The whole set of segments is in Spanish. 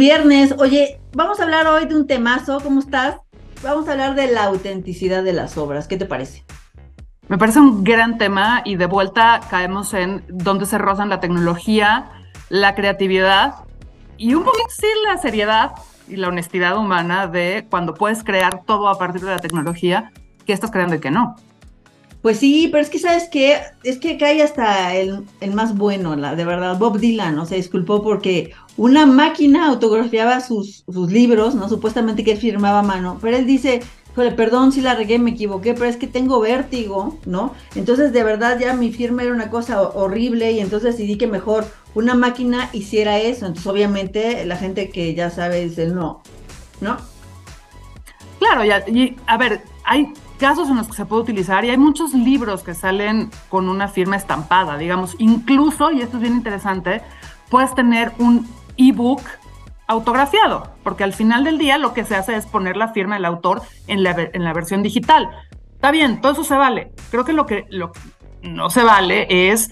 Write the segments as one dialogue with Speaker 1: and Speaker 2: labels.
Speaker 1: Viernes. Oye, vamos a hablar hoy de un temazo. ¿Cómo estás? Vamos a hablar de la autenticidad de las obras. ¿Qué te parece?
Speaker 2: Me parece un gran tema y de vuelta caemos en dónde se rozan la tecnología, la creatividad y un poquito sí la seriedad y la honestidad humana de cuando puedes crear todo a partir de la tecnología, qué estás creando y qué no.
Speaker 1: Pues sí, pero es que sabes que es que cae hasta el, el, más bueno, la, de verdad, Bob Dylan, ¿no? Se disculpó porque una máquina autografiaba sus, sus libros, ¿no? Supuestamente que él firmaba a mano, pero él dice, perdón si la regué, me equivoqué, pero es que tengo vértigo, ¿no? Entonces de verdad ya mi firma era una cosa horrible y entonces decidí que mejor una máquina hiciera eso. Entonces obviamente la gente que ya sabe dice no, ¿no?
Speaker 2: Claro, ya, a ver, hay casos en los que se puede utilizar y hay muchos libros que salen con una firma estampada, digamos, incluso, y esto es bien interesante, puedes tener un ebook autografiado, porque al final del día lo que se hace es poner la firma del autor en la, en la versión digital. Está bien, todo eso se vale. Creo que lo que lo, no se vale es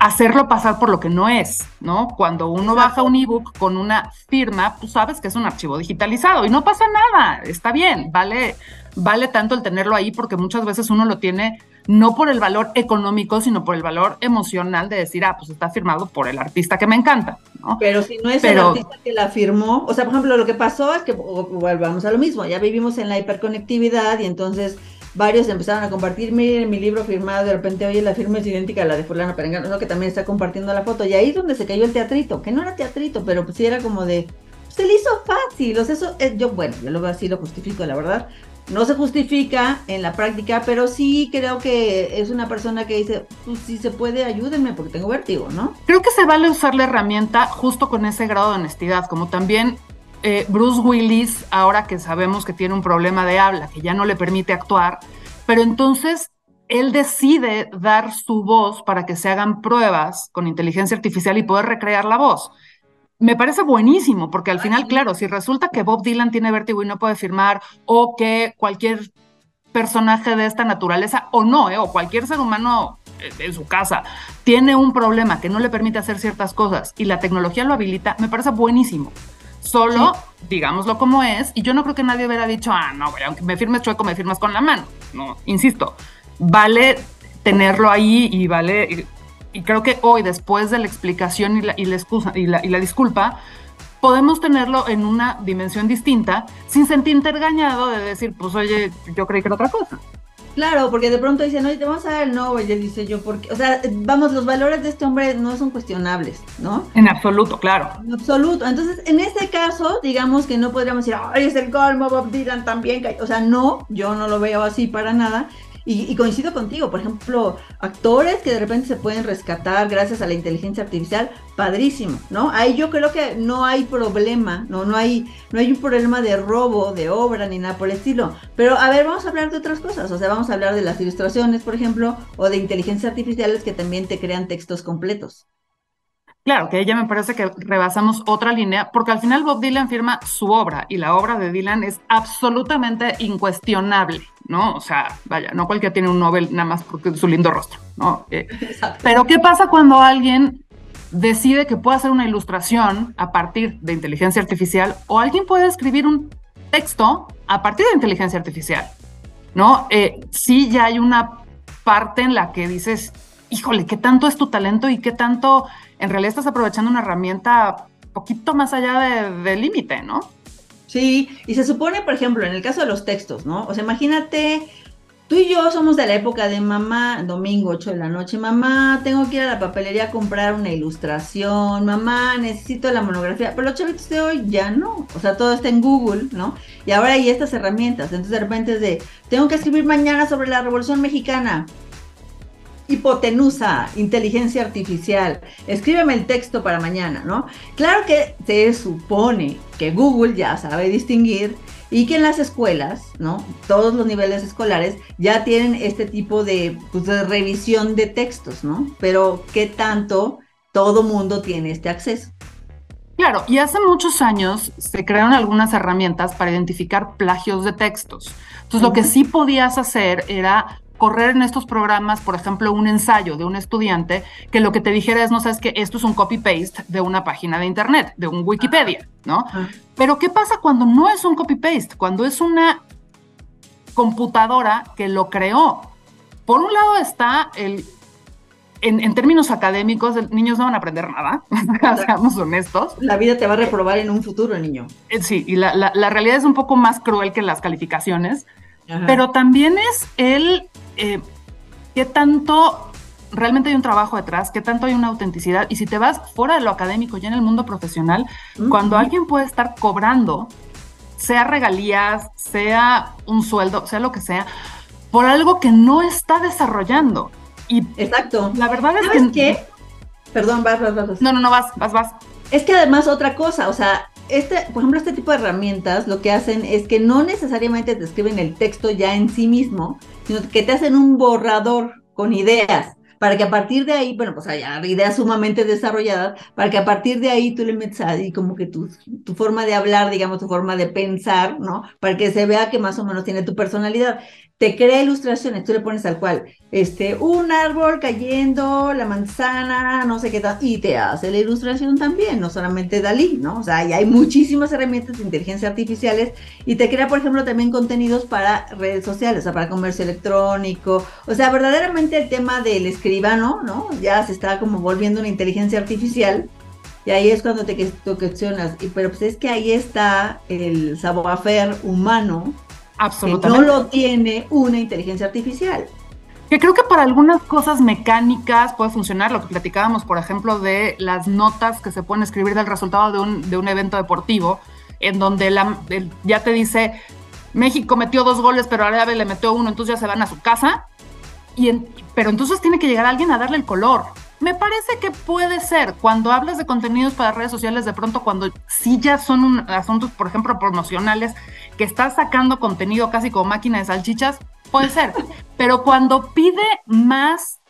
Speaker 2: hacerlo pasar por lo que no es, ¿no? Cuando uno baja un ebook con una firma, tú sabes que es un archivo digitalizado y no pasa nada, está bien, vale, vale tanto el tenerlo ahí porque muchas veces uno lo tiene no por el valor económico, sino por el valor emocional de decir, ah, pues está firmado por el artista que me encanta, ¿no?
Speaker 1: Pero si no es el artista que la firmó, o sea, por ejemplo, lo que pasó es que volvamos a lo mismo, ya vivimos en la hiperconectividad y entonces varios empezaron a compartir, miren mi libro firmado, de repente, oye, la firma es idéntica a la de fulano Perengano, ¿no? que también está compartiendo la foto, y ahí es donde se cayó el teatrito, que no era teatrito, pero pues sí era como de, se le hizo fácil, o sea, eso, eh, yo, bueno, yo lo así, lo justifico, la verdad, no se justifica en la práctica, pero sí creo que es una persona que dice, pues si se puede, ayúdenme porque tengo vértigo, ¿no?
Speaker 2: Creo que se vale usar la herramienta justo con ese grado de honestidad, como también eh, Bruce Willis, ahora que sabemos que tiene un problema de habla, que ya no le permite actuar, pero entonces él decide dar su voz para que se hagan pruebas con inteligencia artificial y poder recrear la voz me parece buenísimo, porque al final, claro, si resulta que Bob Dylan tiene vértigo y no puede firmar, o que cualquier personaje de esta naturaleza, o no, eh, o cualquier ser humano eh, en su casa tiene un problema que no le permite hacer ciertas cosas y la tecnología lo habilita, me parece buenísimo. Solo, digámoslo como es, y yo no creo que nadie hubiera dicho, ah, no, güey, aunque me firmes chueco, me firmas con la mano. No, insisto, vale tenerlo ahí y vale y creo que hoy, después de la explicación y la, y la excusa y la, y la disculpa, podemos tenerlo en una dimensión distinta sin sentirte engañado de decir, pues oye, yo creí que era otra cosa.
Speaker 1: Claro, porque de pronto dicen, oye, te vamos a dar el Nobel, y dice yo, porque, o sea, vamos, los valores de este hombre no son cuestionables, ¿no?
Speaker 2: En absoluto, claro.
Speaker 1: En absoluto. Entonces, en este caso, digamos que no podríamos decir, ay, es el colmo, Bob Dylan también, o sea, no, yo no lo veo así para nada. Y, coincido contigo, por ejemplo, actores que de repente se pueden rescatar gracias a la inteligencia artificial, padrísimo, ¿no? Ahí yo creo que no hay problema, no, no hay, no hay un problema de robo de obra ni nada por el estilo. Pero a ver, vamos a hablar de otras cosas, o sea, vamos a hablar de las ilustraciones, por ejemplo, o de inteligencias artificiales que también te crean textos completos.
Speaker 2: Claro, que ella me parece que rebasamos otra línea, porque al final Bob Dylan firma su obra y la obra de Dylan es absolutamente incuestionable, ¿no? O sea, vaya, no cualquiera tiene un Nobel nada más porque su lindo rostro, ¿no? Eh, pero ¿qué pasa cuando alguien decide que puede hacer una ilustración a partir de inteligencia artificial o alguien puede escribir un texto a partir de inteligencia artificial, ¿no? Eh, sí, ya hay una parte en la que dices, híjole, ¿qué tanto es tu talento y qué tanto en realidad estás aprovechando una herramienta poquito más allá del de límite, ¿no?
Speaker 1: Sí, y se supone, por ejemplo, en el caso de los textos, ¿no? O sea, imagínate, tú y yo somos de la época de mamá, domingo 8 de la noche, mamá, tengo que ir a la papelería a comprar una ilustración, mamá, necesito la monografía, pero los chavitos de hoy ya no, o sea, todo está en Google, ¿no? Y ahora hay estas herramientas, entonces de repente es de, tengo que escribir mañana sobre la Revolución Mexicana, hipotenusa, inteligencia artificial, escríbeme el texto para mañana, ¿no? Claro que se supone que Google ya sabe distinguir y que en las escuelas, ¿no? Todos los niveles escolares ya tienen este tipo de, pues, de revisión de textos, ¿no? Pero ¿qué tanto todo mundo tiene este acceso?
Speaker 2: Claro, y hace muchos años se crearon algunas herramientas para identificar plagios de textos. Entonces, lo que sí podías hacer era correr en estos programas, por ejemplo, un ensayo de un estudiante que lo que te dijera es, no sabes que esto es un copy-paste de una página de internet, de un Wikipedia, ¿no? Pero ¿qué pasa cuando no es un copy-paste? Cuando es una computadora que lo creó. Por un lado está el en, términos académicos, niños no van a aprender nada, seamos honestos.
Speaker 1: La vida te va a reprobar en un futuro, niño.
Speaker 2: Eh, sí, y la, realidad es un poco más cruel que las calificaciones, pero también es el eh, qué tanto realmente hay un trabajo detrás, qué tanto hay una autenticidad. Y si te vas fuera de lo académico, ya en el mundo profesional, cuando alguien puede estar cobrando, sea regalías, sea un sueldo, sea lo que sea, por algo que no está desarrollando.
Speaker 1: Exacto.
Speaker 2: La verdad es
Speaker 1: que... Perdón, vas, vas, vas.
Speaker 2: No, no, no, vas, vas, vas.
Speaker 1: Es que además otra cosa, o sea, este, por ejemplo, este tipo de herramientas lo que hacen es que no necesariamente te escriben el texto ya en sí mismo, sino que te hacen un borrador con ideas para que a partir de ahí, bueno, pues haya ideas sumamente desarrolladas, para que a partir de ahí tú le metas ahí como que tu, tu forma de hablar, digamos, tu forma de pensar, ¿no? Para que se vea que más o menos tiene tu personalidad te crea ilustraciones, tú le pones al cual, este, un árbol cayendo, la manzana, no sé qué tal, y te hace la ilustración también, no solamente Dalí, ¿no? O sea, y hay muchísimas herramientas de inteligencia artificiales y te crea, por ejemplo, también contenidos para redes sociales, o sea, para comercio electrónico, o sea, verdaderamente el tema del escribano, ¿no? Ya se está como volviendo una inteligencia artificial. Y ahí es cuando te, cuestionas, pero pues es que ahí está el savoir-faire humano,
Speaker 2: Absolutamente.
Speaker 1: no lo tiene una inteligencia artificial.
Speaker 2: Que creo que para algunas cosas mecánicas puede funcionar, lo que platicábamos, por ejemplo, de las notas que se pueden escribir del resultado de un, de un evento deportivo, en donde la, ya te dice, México metió dos goles, pero Arabia le metió uno, entonces ya se van a su casa. Y pero entonces tiene que llegar alguien a darle el color. Me parece que puede ser cuando hablas de contenidos para redes sociales, de pronto cuando sí ya son asuntos, por ejemplo, promocionales, que estás sacando contenido casi como máquina de salchichas, puede ser. Pero cuando pide más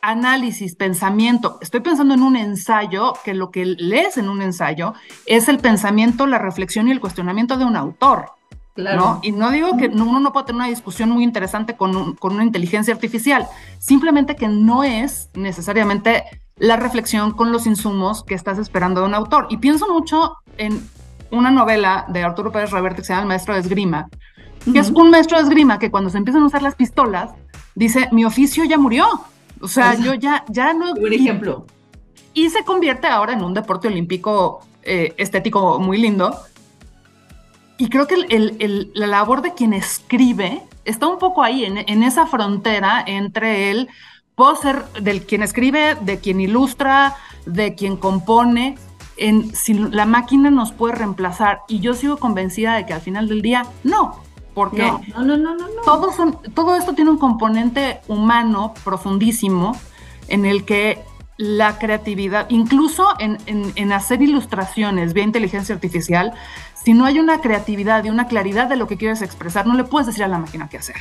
Speaker 2: análisis, pensamiento, estoy pensando en un ensayo, que lo que lees en un ensayo es el pensamiento, la reflexión y el cuestionamiento de un autor. Claro. Y no digo que uno no pueda tener una discusión muy interesante con, con una inteligencia artificial, simplemente que no es necesariamente la reflexión con los insumos que estás esperando de un autor. Y pienso mucho en una novela de Arturo Pérez Reverte que se llama El Maestro de Esgrima, que es un maestro de esgrima que cuando se empiezan a usar las pistolas, dice, mi oficio ya murió. O sea, yo ya, ya no...
Speaker 1: Un ejemplo.
Speaker 2: Y, se convierte ahora en un deporte olímpico eh, estético muy lindo. Y creo que el, la labor de quien escribe está un poco ahí, en, en esa frontera entre el, puedo ser del quien escribe, de quien ilustra, de quien compone, en si la máquina nos puede reemplazar. Y yo sigo convencida de que al final del día no, porque
Speaker 1: no, no, no, no,
Speaker 2: Todo, son, todo esto tiene un componente humano profundísimo en el que la creatividad, incluso en, en, hacer ilustraciones vía inteligencia artificial, si no hay una creatividad y una claridad de lo que quieres expresar, no le puedes decir a la máquina qué hacer.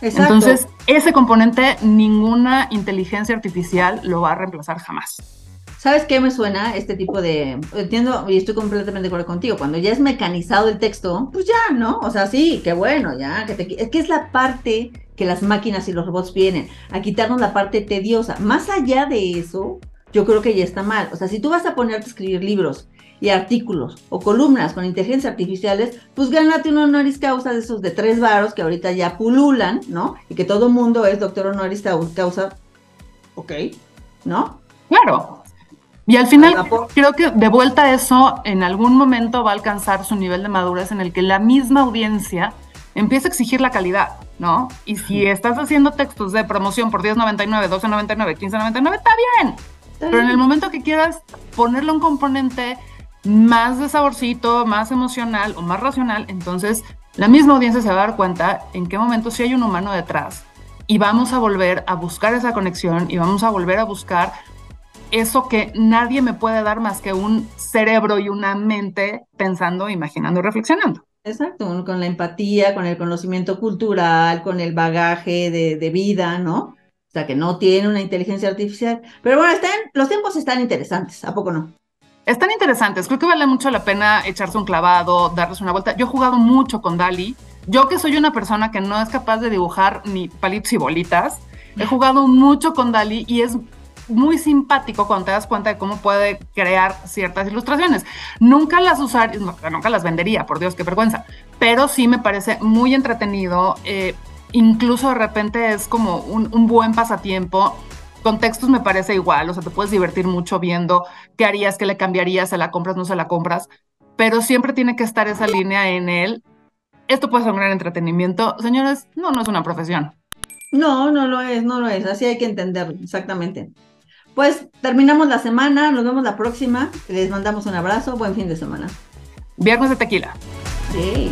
Speaker 2: Exacto. Entonces, ese componente ninguna inteligencia artificial lo va a reemplazar jamás.
Speaker 1: ¿Sabes qué me suena este tipo de... Entiendo y estoy completamente de acuerdo contigo. Cuando ya es mecanizado el texto, pues ya, ¿no? O sea, sí, qué bueno, ya. Que te... Es que es la parte que las máquinas y los robots vienen, a quitarnos la parte tediosa. Más allá de eso, yo creo que ya está mal. O sea, si tú vas a ponerte a escribir libros y artículos o columnas con inteligencia artificiales, pues gánate un honoris causa de esos de tres varos que ahorita ya pululan, ¿no? Y que todo mundo es doctor honoris causa, ok, ¿no?
Speaker 2: Claro, y al final creo que de vuelta a eso en algún momento va a alcanzar su nivel de madurez en el que la misma audiencia empieza a exigir la calidad, ¿no? Y si estás haciendo textos de promoción por 10.99, 12.99, 15.99, está bien. Pero en el momento que quieras ponerle un componente más de saborcito, más emocional o más racional, entonces la misma audiencia se va a dar cuenta en qué momento sí hay un humano detrás y vamos a volver a buscar esa conexión y vamos a volver a buscar eso que nadie me puede dar más que un cerebro y una mente pensando, imaginando reflexionando.
Speaker 1: Exacto, con la empatía, con el conocimiento cultural, con el bagaje de, vida, ¿no? O sea, que no tiene una inteligencia artificial. Pero bueno, están, los tiempos están interesantes, ¿a poco no?
Speaker 2: Están interesantes, creo que vale mucho la pena echarse un clavado, darles una vuelta. Yo he jugado mucho con Dali. Yo que soy una persona que no es capaz de dibujar ni palitos y bolitas, he jugado mucho con Dali y es muy simpático cuando te das cuenta de cómo puede crear ciertas ilustraciones. Nunca las usaría, nunca las vendería, por Dios, qué vergüenza, pero sí me parece muy entretenido. Eh, incluso de repente es como un, buen pasatiempo con textos me parece igual, o sea, te puedes divertir mucho viendo qué harías, qué le cambiarías, se la compras, no se la compras, pero siempre tiene que estar esa línea en él. Esto puede ser un gran entretenimiento. Señores, no, no es una profesión.
Speaker 1: No, no lo es, no lo es, así hay que entenderlo, exactamente. Pues terminamos la semana, nos vemos la próxima, les mandamos un abrazo, buen fin de semana.
Speaker 2: Viernes de tequila.
Speaker 1: Sí.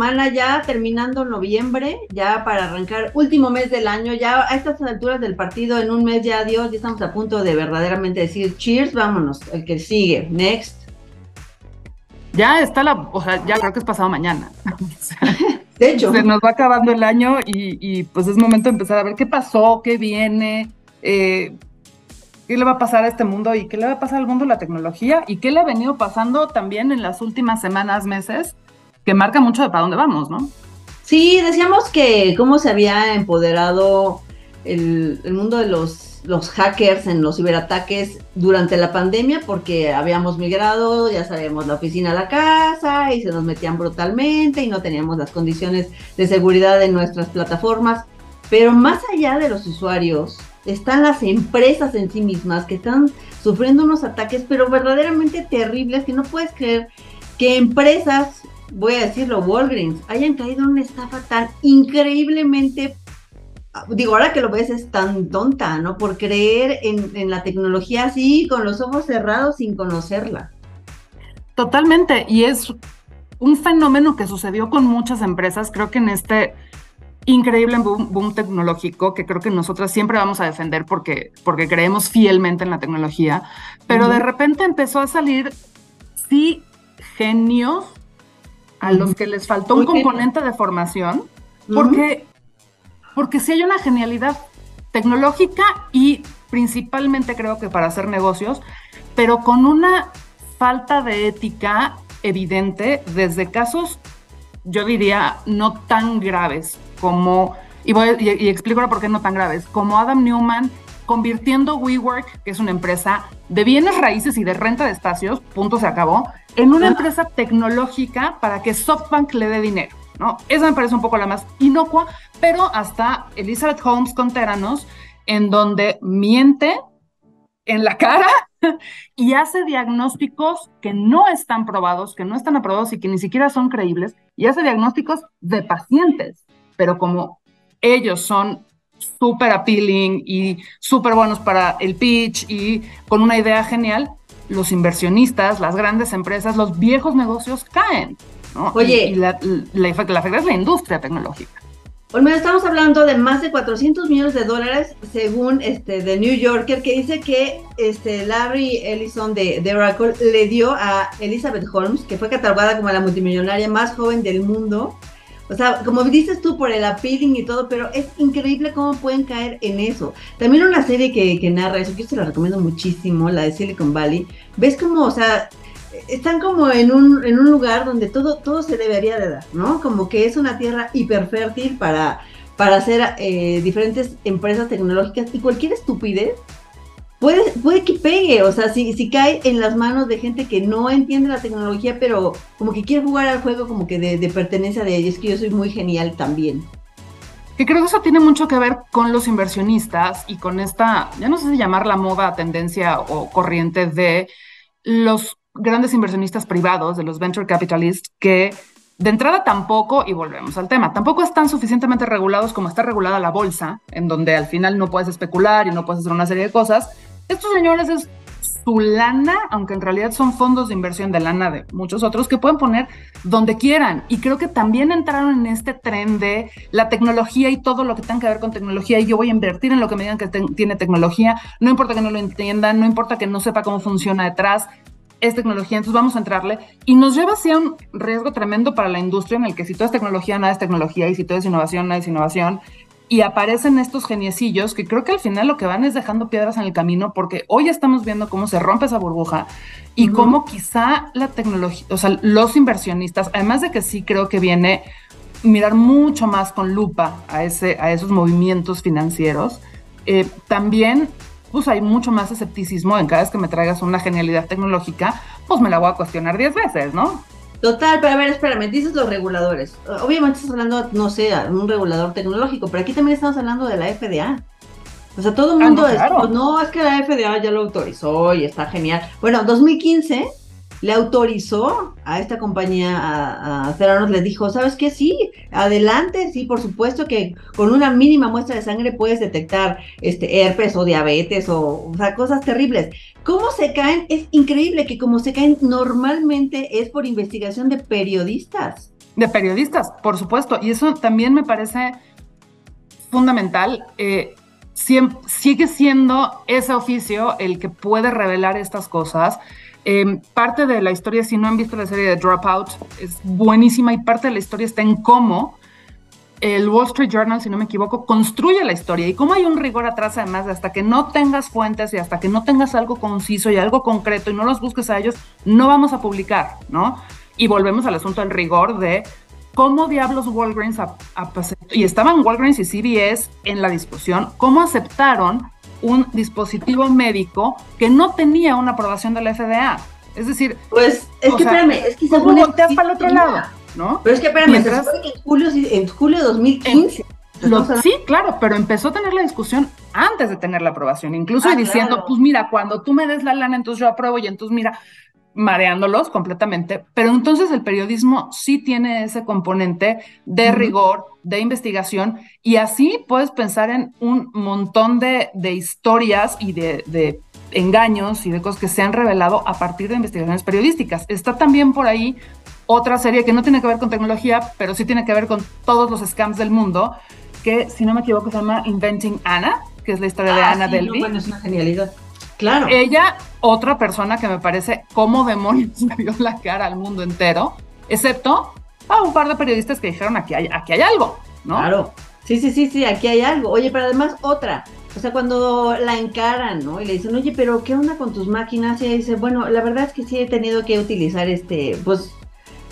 Speaker 1: Semana ya terminando noviembre, ya para arrancar último mes del año, ya a estas alturas del partido, en un mes ya adiós, ya estamos a punto de verdaderamente decir cheers, vámonos, el que sigue, next.
Speaker 2: Ya está la, o sea, ya creo que es pasado mañana.
Speaker 1: de hecho.
Speaker 2: Se nos va acabando el año y, pues es momento de empezar a ver qué pasó, qué viene, eh, qué le va a pasar a este mundo y qué le va a pasar al mundo la tecnología y qué le ha venido pasando también en las últimas semanas, meses marca mucho de para dónde vamos, ¿no?
Speaker 1: Sí, decíamos que cómo se había empoderado el, mundo de los, los hackers en los ciberataques durante la pandemia, porque habíamos migrado, ya sabemos, la oficina a la casa y se nos metían brutalmente y no teníamos las condiciones de seguridad en nuestras plataformas. Pero más allá de los usuarios, están las empresas en sí mismas que están sufriendo unos ataques, pero verdaderamente terribles, que no puedes creer que empresas voy a decirlo, Walgreens, hayan caído en una estafa tan increíblemente, digo, ahora que lo ves es tan tonta, ¿no? Por creer en, la tecnología así, con los ojos cerrados, sin conocerla.
Speaker 2: Totalmente, y es un fenómeno que sucedió con muchas empresas, creo que en este increíble boom, tecnológico que creo que nosotras siempre vamos a defender porque, porque creemos fielmente en la tecnología, pero de repente empezó a salir, sí, genios a los que les faltó un componente de formación, porque, porque sí hay una genialidad tecnológica y principalmente creo que para hacer negocios, pero con una falta de ética evidente desde casos, yo diría, no tan graves como, y, voy, y, explico ahora por qué no tan graves, como Adam Newman convirtiendo WeWork, que es una empresa de bienes raíces y de renta de espacios, punto se acabó, en una empresa tecnológica para que SoftBank le dé dinero. ¿no? Esa me parece un poco la más inocua, pero hasta Elizabeth Holmes con Teranos, en donde miente en la cara y hace diagnósticos que no están probados, que no están aprobados y que ni siquiera son creíbles, y hace diagnósticos de pacientes, pero como ellos son súper appealing y súper buenos para el pitch y con una idea genial, los inversionistas, las grandes empresas, los viejos negocios caen.
Speaker 1: Oye.
Speaker 2: Y, la, la, la, es la industria tecnológica.
Speaker 1: Olmedo, estamos hablando de más de 400 millones de dólares según este de New Yorker que dice que este Larry Ellison de, de Oracle le dio a Elizabeth Holmes, que fue catalogada como la multimillonaria más joven del mundo, o sea, como dices tú, por el appealing y todo, pero es increíble cómo pueden caer en eso. También una serie que, narra eso, que yo se la recomiendo muchísimo, la de Silicon Valley. Ves como, o sea, están como en un, en un lugar donde todo, todo se debería de dar, ¿no? Como que es una tierra hiperfértil para, para hacer eh, diferentes empresas tecnológicas y cualquier estupidez puede, puede que pegue, o sea, si, si cae en las manos de gente que no entiende la tecnología, pero como que quiere jugar al juego como que de, pertenencia de ellos, que yo soy muy genial también.
Speaker 2: Que creo que eso tiene mucho que ver con los inversionistas y con esta, ya no sé si llamar la moda, tendencia o corriente de los grandes inversionistas privados, de los venture capitalists, que de entrada tampoco, y volvemos al tema, tampoco están suficientemente regulados como está regulada la bolsa, en donde al final no puedes especular y no puedes hacer una serie de cosas, estos señores es su lana, aunque en realidad son fondos de inversión de lana de muchos otros, que pueden poner donde quieran. Y creo que también entraron en este tren de la tecnología y todo lo que tenga que ver con tecnología. Y yo voy a invertir en lo que me digan que tiene tecnología. No importa que no lo entiendan, no importa que no sepa cómo funciona detrás. Es tecnología, entonces vamos a entrarle. Y nos lleva hacia un riesgo tremendo para la industria en el que si todo es tecnología, nada es tecnología. Y si todo es innovación, nada es innovación y aparecen estos geniecillos que creo que al final lo que van es dejando piedras en el camino porque hoy estamos viendo cómo se rompe esa burbuja y cómo quizá la tecnología, o sea, los inversionistas, además de que sí creo que viene mirar mucho más con lupa a, ese, a esos movimientos financieros, eh, también pues hay mucho más escepticismo en cada vez que me traigas una genialidad tecnológica, pues me la voy a cuestionar diez veces, ¿no?
Speaker 1: Total, pero a ver, espérame, dices los reguladores. Obviamente estás hablando, no sé, un regulador tecnológico, pero aquí también estamos hablando de la FDA. O sea, todo el ah, mundo es, no, es que la FDA ya lo autorizó y está genial. Bueno, 2015 le autorizó a esta compañía, a, a Ceranos, le dijo, ¿sabes qué? Sí, adelante, sí, por supuesto que con una mínima muestra de sangre puedes detectar este, herpes o diabetes o, cosas terribles. ¿Cómo se caen? Es increíble que como se caen normalmente es por investigación de periodistas.
Speaker 2: De periodistas, por supuesto, y eso también me parece fundamental. Eh, sigue siendo ese oficio el que puede revelar estas cosas Em, parte de la historia, si no han visto la serie de Dropout, es buenísima y parte de la historia está en cómo el Wall Street Journal, si no me equivoco, construye la historia y cómo hay un rigor atrás, además, de hasta que no tengas fuentes y hasta que no tengas algo conciso y algo concreto y no los busques a ellos, no vamos a publicar, ¿no? Y volvemos al asunto del rigor de cómo diablos Walgreens, y estaban Walgreens y CBS en la discusión, cómo aceptaron un dispositivo médico que no tenía una aprobación de la FDA. Es decir,
Speaker 1: pues es que espérame, es que
Speaker 2: según volteas para el otro lado, ¿no?
Speaker 1: Pero es que espérame, Mientras, se que en julio, en julio de 2015.
Speaker 2: sí, claro, pero empezó a tener la discusión antes de tener la aprobación, incluso ah, diciendo, pues mira, cuando tú me des la lana, entonces yo apruebo y entonces mira, mareándolos completamente, pero entonces el periodismo sí tiene ese componente de rigor, de investigación, y así puedes pensar en un montón de, historias y de, engaños y de cosas que se han revelado a partir de investigaciones periodísticas. Está también por ahí otra serie que no tiene que ver con tecnología, pero sí tiene que ver con todos los scams del mundo, que si no me equivoco se llama Inventing Anna, que es la historia de ah, Anna Delvey.
Speaker 1: bueno, es una genialidad. Claro.
Speaker 2: Ella, otra persona que me parece como demonios me dio la cara al mundo entero, excepto a un par de periodistas que dijeron aquí hay, aquí hay algo, ¿no?
Speaker 1: Claro. Sí, sí, sí, sí, aquí hay algo. Oye, pero además otra. O sea, cuando la encaran, ¿no? Y le dicen, oye, pero ¿qué onda con tus máquinas? Y ella dice, bueno, la verdad es que sí he tenido que utilizar este, pues,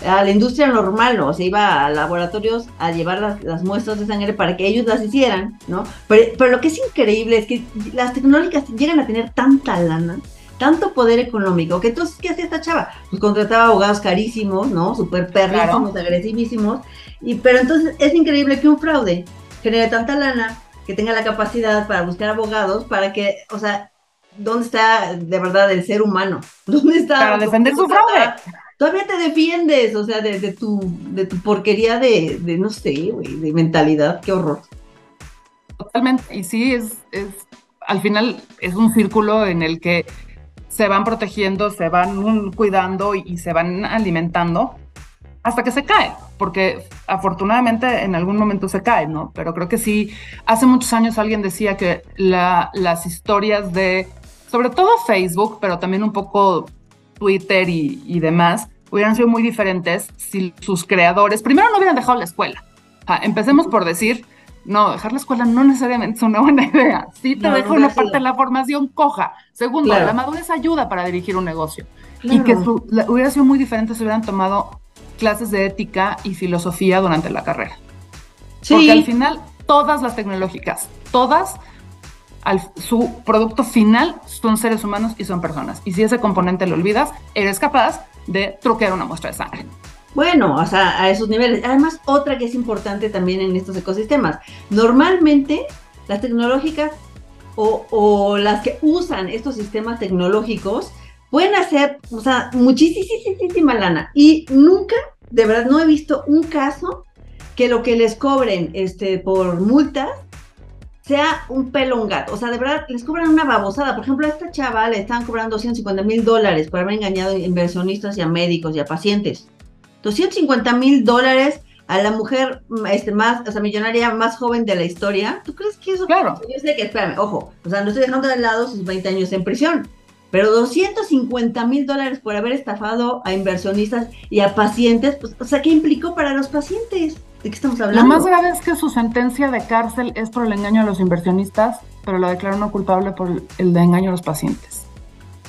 Speaker 1: a la industria normal, ¿no? Se iba a laboratorios a llevar las, muestras de sangre para que ellos las hicieran, ¿no? Pero, lo que es increíble es que las tecnológicas llegan a tener tanta lana, tanto poder económico, que entonces, ¿qué hacía esta chava? Pues contrataba abogados carísimos, ¿no? Súper perrísimos, agresivísimos. Y, pero entonces es increíble que un fraude genere tanta lana que tenga la capacidad para buscar abogados para que, o sea, ¿dónde está de verdad el ser humano? ¿Dónde está?
Speaker 2: Para defender su fraude
Speaker 1: todavía te defiendes, o sea, de, tu, de tu porquería de, de no sé, güey, de mentalidad, qué horror.
Speaker 2: Totalmente, y sí, es, es, al final es un círculo en el que se van protegiendo, se van cuidando y, se van alimentando hasta que se cae, porque afortunadamente en algún momento se cae, ¿no? Pero creo que sí, hace muchos años alguien decía que la, las historias de, sobre todo Facebook, pero también un poco Twitter y, demás hubieran sido muy diferentes si sus creadores, primero no hubieran dejado la escuela. empecemos por decir, no, dejar la escuela no necesariamente es una buena idea. Sí te deja una parte de la formación coja. Segundo, la madurez ayuda para dirigir un negocio. Y que hubiera sido muy diferente si hubieran tomado clases de ética y filosofía durante la carrera. Porque al final, todas las tecnológicas, todas su producto final son seres humanos y son personas. Y si ese componente lo olvidas, eres capaz de truquear una muestra de sangre.
Speaker 1: Bueno, o sea, a esos niveles. Además, otra que es importante también en estos ecosistemas. Normalmente, las tecnológicas o, o las que usan estos sistemas tecnológicos pueden hacer, o sea, muchísima lana. Y nunca, de verdad, no he visto un caso que lo que les cobren este, por multas sea un pelo un gato. O sea, de verdad, les cobran una babosada. Por ejemplo, a esta chava le están cobrando 250 mil dólares por haber engañado a inversionistas y a médicos y a pacientes. 250 mil dólares a la mujer este, más, o sea, millonaria más joven de la historia. ¿Tú crees que eso?
Speaker 2: Claro.
Speaker 1: Yo sé que, espérame, ojo, o sea, no estoy dejando de lado sus 20 años en prisión, pero 250 mil dólares por haber estafado a inversionistas y a pacientes, pues, o sea, ¿qué implicó para los pacientes? ¿De qué estamos hablando?
Speaker 2: Lo más grave es que su sentencia de cárcel es por el engaño a los inversionistas, pero lo declaró no culpable por el de engaño a los pacientes.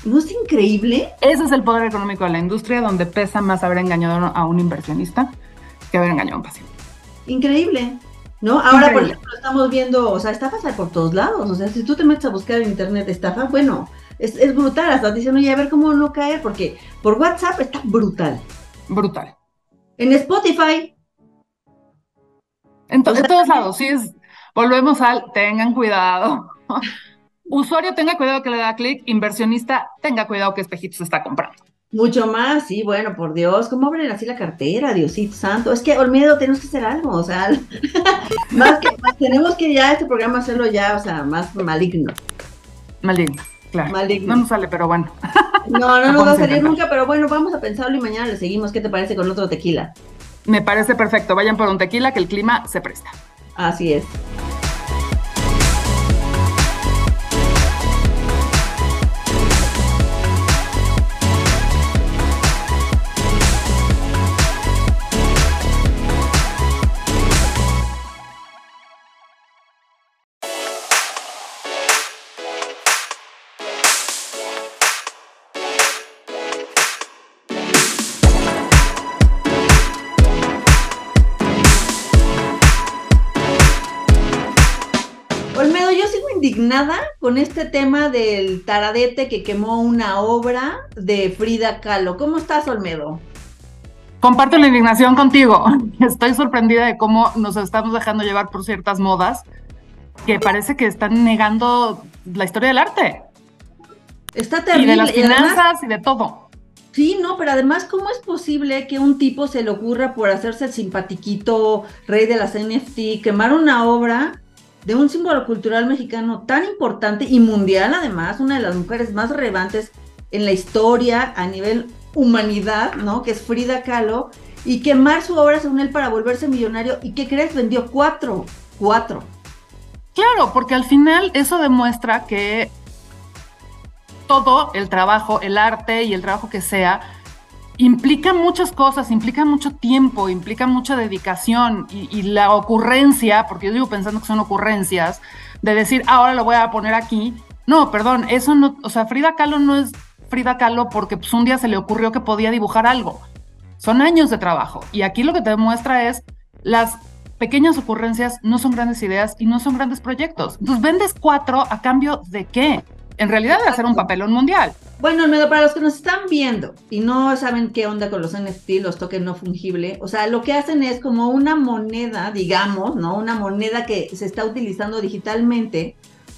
Speaker 1: ¿No es increíble?
Speaker 2: Ese es el poder económico de la industria, donde pesa más haber engañado a un inversionista que haber engañado a un paciente.
Speaker 1: Increíble. ¿No? Ahora, por ejemplo, estamos viendo, o sea, estafas por todos lados. O sea, si tú te metes a buscar en internet estafa, bueno, es, es brutal. Hasta te dicen, oye, a ver cómo no caer, porque por WhatsApp está brutal.
Speaker 2: Brutal.
Speaker 1: En Spotify.
Speaker 2: En, todos lados, sí es. Volvemos al tengan cuidado. Usuario tenga cuidado que le da clic, inversionista tenga cuidado que espejitos se está comprando.
Speaker 1: Mucho más, sí, bueno, por Dios, ¿cómo abren así la cartera, Diosito Santo? Es que, Olmedo, tenemos que hacer algo, o sea, más que, tenemos que ya este programa hacerlo ya, o sea, más maligno.
Speaker 2: Maligno, claro. Maligno. No nos sale, pero bueno.
Speaker 1: No, no nos va a salir nunca, pero bueno, vamos a pensarlo y mañana le seguimos. ¿Qué te parece con otro tequila?
Speaker 2: Me parece perfecto, vayan por un tequila que el clima se presta.
Speaker 1: Así es. Indignada con este tema del taradete que quemó una obra de Frida Kahlo. ¿Cómo estás, Olmedo?
Speaker 2: Comparto la indignación contigo. Estoy sorprendida de cómo nos estamos dejando llevar por ciertas modas que parece que están negando la historia del arte.
Speaker 1: Está terrible.
Speaker 2: Y de las finanzas y, de todo.
Speaker 1: Sí, no, pero además, ¿cómo es posible que un tipo se le ocurra por hacerse el simpatiquito rey de las NFT, quemar una obra de un símbolo cultural mexicano tan importante y mundial además, una de las mujeres más relevantes en la historia a nivel humanidad, ¿no? Que es Frida Kahlo, y quemar su obra según él para volverse millonario. ¿Y qué crees? Vendió cuatro, cuatro.
Speaker 2: Claro, porque al final eso demuestra que todo el trabajo, el arte y el trabajo que sea, implica muchas cosas, implica mucho tiempo, implica mucha dedicación y, la ocurrencia, porque yo digo pensando que son ocurrencias, de decir, ahora lo voy a poner aquí. No, perdón, eso no, o sea, Frida Kahlo no es Frida Kahlo porque pues, un día se le ocurrió que podía dibujar algo. Son años de trabajo. Y aquí lo que te demuestra es las pequeñas ocurrencias no son grandes ideas y no son grandes proyectos. Entonces vendes cuatro a cambio de qué? En realidad de hacer un papelón mundial.
Speaker 1: Bueno, Almedo, para los que nos están viendo y no saben qué onda con los NFT, los tokens no fungibles, o sea, lo que hacen es como una moneda, digamos, ¿no? Una moneda que se está utilizando digitalmente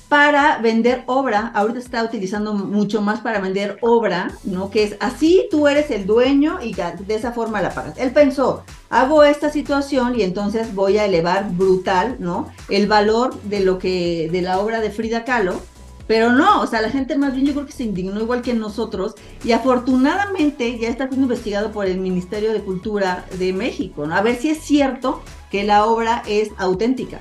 Speaker 1: para vender obra. Ahorita se está utilizando mucho más para vender obra, ¿no? Que es así tú eres el dueño y de esa forma la pagas. Él pensó, hago esta situación y entonces voy a elevar brutal, ¿no? El valor de lo que, de la obra de Frida Kahlo pero no, o sea, la gente más bien yo creo que se indignó igual que nosotros y afortunadamente ya está siendo investigado por el Ministerio de Cultura de México, ¿no? A ver si es cierto que la obra es auténtica.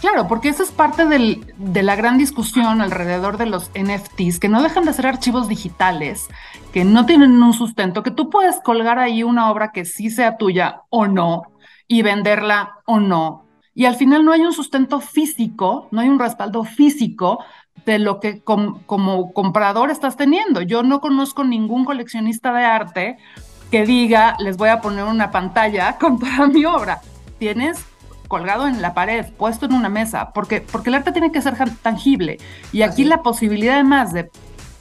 Speaker 2: Claro, porque eso es parte de la gran discusión alrededor de los NFTs, que no dejan de ser archivos digitales, que no tienen un sustento, que tú puedes colgar ahí una obra que sí sea tuya o no, y venderla o no. Y al final no hay un sustento físico, no hay un respaldo físico de lo que como comprador estás teniendo. Yo no conozco ningún coleccionista de arte que diga, les voy a poner una pantalla con toda mi obra. Tienes colgado en la pared, puesto en una mesa, porque, porque el arte tiene que ser tangible. Y aquí la posibilidad además de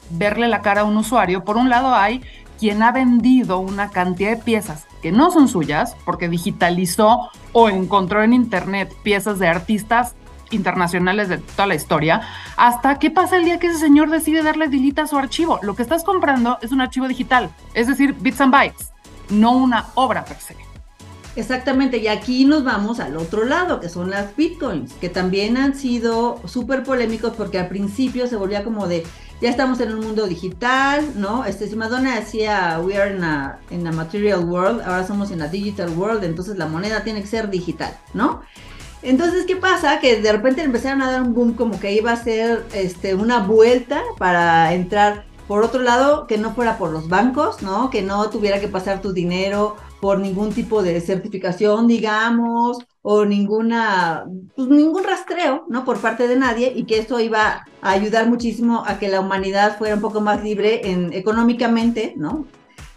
Speaker 2: verle la cara a un usuario, por un lado hay quien ha vendido una cantidad de piezas que no son suyas, porque digitalizó o encontró en internet piezas de artistas internacionales de toda la historia, hasta qué pasa el día que ese señor decide darle delete a su archivo. Lo que estás comprando es un archivo digital, es decir, bits and bytes, no una obra per se.
Speaker 1: Exactamente, y aquí nos vamos al otro lado, que son las bitcoins, que también han sido súper polémicos porque al principio se volvía como de, ya estamos en un mundo digital, ¿no? Este, si Madonna decía, we are in a, in a material world, ahora somos en la digital world, entonces la moneda tiene que ser digital, ¿no? Entonces, ¿qué pasa? Que de repente empezaron a dar un boom como que iba a ser este, una vuelta para entrar por otro lado, que no fuera por los bancos, ¿no? Que no tuviera que pasar tu dinero por ningún tipo de certificación, digamos, o ninguna, pues ningún rastreo, ¿no? Por parte de nadie y que esto iba a ayudar muchísimo a que la humanidad fuera un poco más libre en, económicamente, ¿no?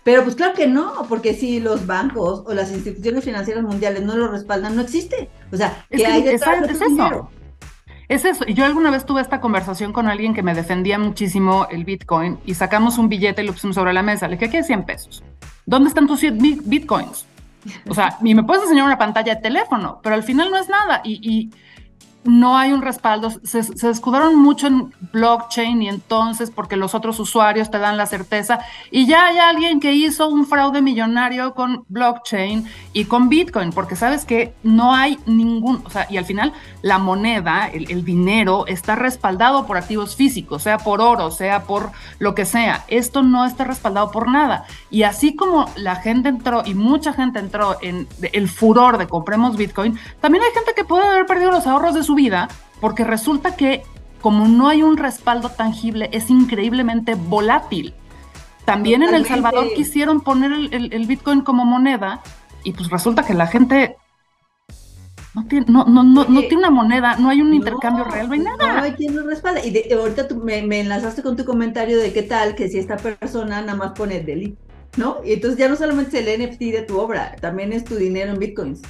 Speaker 1: Pero pues claro que no, porque si los bancos o las instituciones financieras mundiales no lo respaldan, no existe. O sea, que, hay detrás de dinero.
Speaker 2: Es eso. Yo alguna vez tuve esta conversación con alguien que me defendía muchísimo el Bitcoin y sacamos un billete y lo pusimos sobre la mesa. Le dije, aquí hay 100 pesos. ¿Dónde están tus Bitcoins? O sea, y me puedes enseñar una pantalla de teléfono, pero al final no es nada. Y, y no hay un respaldo. Se, se, escudaron mucho en blockchain y entonces porque los otros usuarios te dan la certeza. Y ya hay alguien que hizo un fraude millonario con blockchain y con Bitcoin, porque sabes que no hay ningún, o sea, y al final la moneda, el, el dinero, está respaldado por activos físicos, sea por oro, sea por lo que sea. Esto no está respaldado por nada. Y así como la gente entró y mucha gente entró en el furor de compremos Bitcoin, también hay gente que puede haber perdido los ahorros de su vida, porque resulta que como no hay un respaldo tangible, es increíblemente volátil. También en El Salvador quisieron poner el, Bitcoin como moneda y pues resulta que la gente no tiene, no, no, no, no tiene una moneda, no hay un intercambio real, no hay nada.
Speaker 1: No hay quien lo respalde. Y ahorita tú me, me, enlazaste con tu comentario de qué tal que si esta persona nada más pone delito, ¿no? Y entonces ya no solamente es el NFT de tu obra, también es tu dinero en bitcoins.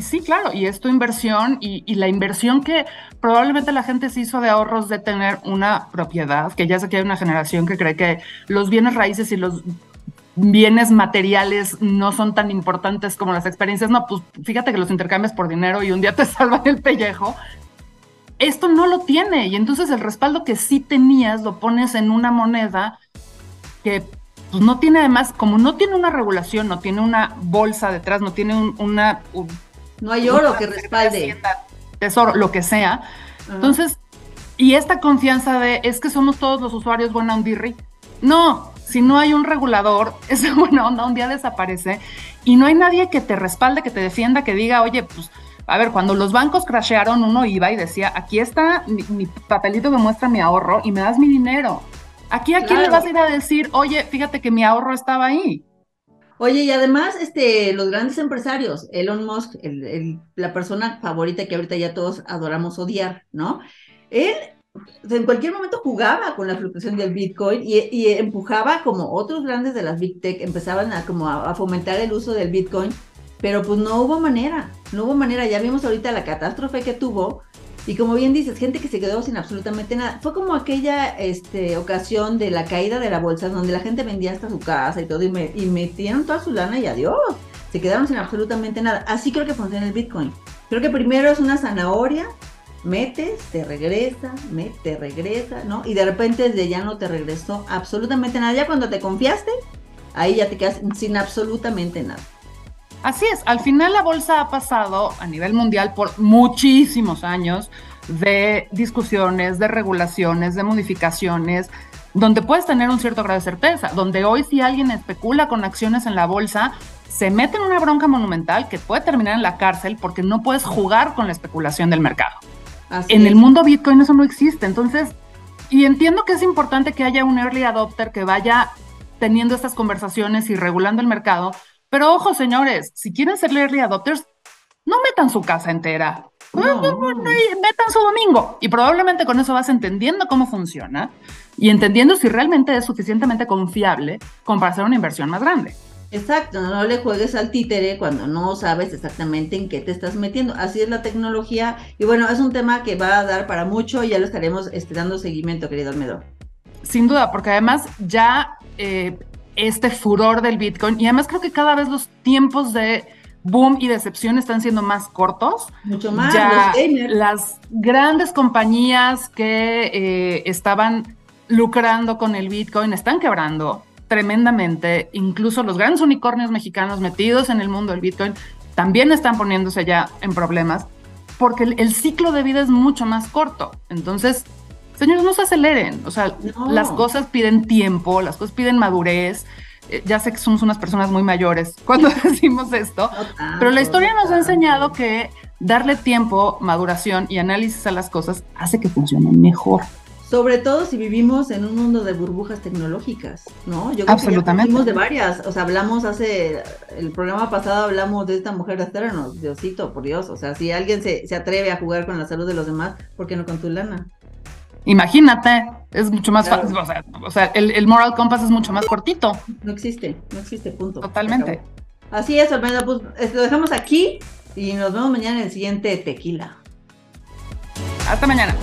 Speaker 2: Sí, claro, y es tu inversión y, la inversión que probablemente la gente se hizo de ahorros de tener una propiedad, que ya sé que hay una generación que cree que los bienes raíces y los bienes materiales no son tan importantes como las experiencias. No, pues fíjate que los intercambias por dinero y un día te salvan el pellejo. Esto no lo tiene y entonces el respaldo que sí tenías lo pones en una moneda que pues no tiene además, como no tiene una regulación, no tiene una bolsa detrás, no tiene una,
Speaker 1: no hay oro que respalde.
Speaker 2: Tesoro, lo que sea. Entonces, y esta confianza de es que somos todos los usuarios buena ondirri. No, si no hay un regulador, esa buena onda un día desaparece y no hay nadie que te respalde, que te defienda, que diga, oye, pues, a ver, cuando los bancos crashearon, uno iba y decía, aquí está mi, papelito que muestra mi ahorro y me das mi dinero. Aquí a quién le vas a ir a decir, oye, fíjate que mi ahorro estaba ahí.
Speaker 1: Oye, y además, este, los grandes empresarios, Elon Musk, el, la persona favorita que ahorita ya todos adoramos odiar, ¿no? Él en cualquier momento jugaba con la fluctuación del Bitcoin y, empujaba como otros grandes de las Big Tech empezaban como a, fomentar el uso del Bitcoin, pero pues no hubo manera, no hubo manera. Ya vimos ahorita la catástrofe que tuvo y como bien dices, gente que se quedó sin absolutamente nada. Fue como aquella este, ocasión de la caída de la bolsa, donde la gente vendía hasta su casa y todo, y, me, y metieron toda su lana y adiós. Se quedaron sin absolutamente nada. Así creo que funciona el Bitcoin. Creo que primero es una zanahoria, metes, te regresa, metes, te regresa, ¿no? Y de repente desde ya no te regresó absolutamente nada. Ya cuando te confiaste, ahí ya te quedas sin absolutamente nada.
Speaker 2: Así es, al final la bolsa ha pasado a nivel mundial por muchísimos años de discusiones, de regulaciones, de modificaciones, donde puedes tener un cierto grado de certeza, donde hoy si alguien especula con acciones en la bolsa, se mete en una bronca monumental que puede terminar en la cárcel porque no puedes jugar con la especulación del mercado. en el mundo Bitcoin eso no existe, entonces, y entiendo que es importante que haya un early adopter que vaya teniendo estas conversaciones y regulando el mercado, pero ojo, señores, si quieren ser early adopters, no metan su casa entera. metan su domingo. Y probablemente con eso vas entendiendo cómo funciona y entendiendo si realmente es suficientemente confiable como para hacer una inversión más grande.
Speaker 1: Exacto, no le juegues al títere cuando no sabes exactamente en qué te estás metiendo. Así es la tecnología. Y bueno, es un tema que va a dar para mucho y ya lo estaremos este, dando seguimiento, querido Almedo.
Speaker 2: Sin duda, porque además ya eh, este furor del Bitcoin y además creo que cada vez los tiempos de boom y decepción están siendo más cortos.
Speaker 1: Mucho más.
Speaker 2: Ya las grandes compañías que eh, estaban lucrando con el Bitcoin están quebrando. tremendamente, incluso los grandes unicornios mexicanos metidos en el mundo del Bitcoin también están poniéndose ya en problemas porque el, ciclo de vida es mucho más corto. Entonces, señores, no se aceleren. O sea, las cosas piden tiempo, las cosas piden madurez. Eh, ya sé que somos unas personas muy mayores cuando decimos esto, pero la historia nos ha enseñado que darle tiempo, maduración y análisis a las cosas hace que funcionen mejor.
Speaker 1: Sobre todo si vivimos en un mundo de burbujas tecnológicas, ¿no?
Speaker 2: Yo creo Absolutamente.
Speaker 1: Que de varias, o sea, hablamos hace, el programa pasado hablamos de esta mujer de Theranos, Diosito, por Dios, o sea, si alguien se, se atreve a jugar con la salud de los demás, ¿por qué no con tu lana?
Speaker 2: Imagínate, es mucho más fácil, o sea, el, el, moral compass es mucho más cortito.
Speaker 1: No existe, no existe, punto.
Speaker 2: Totalmente.
Speaker 1: Así es, Almeida, pues lo dejamos aquí y nos vemos mañana en el siguiente tequila.
Speaker 2: Hasta mañana.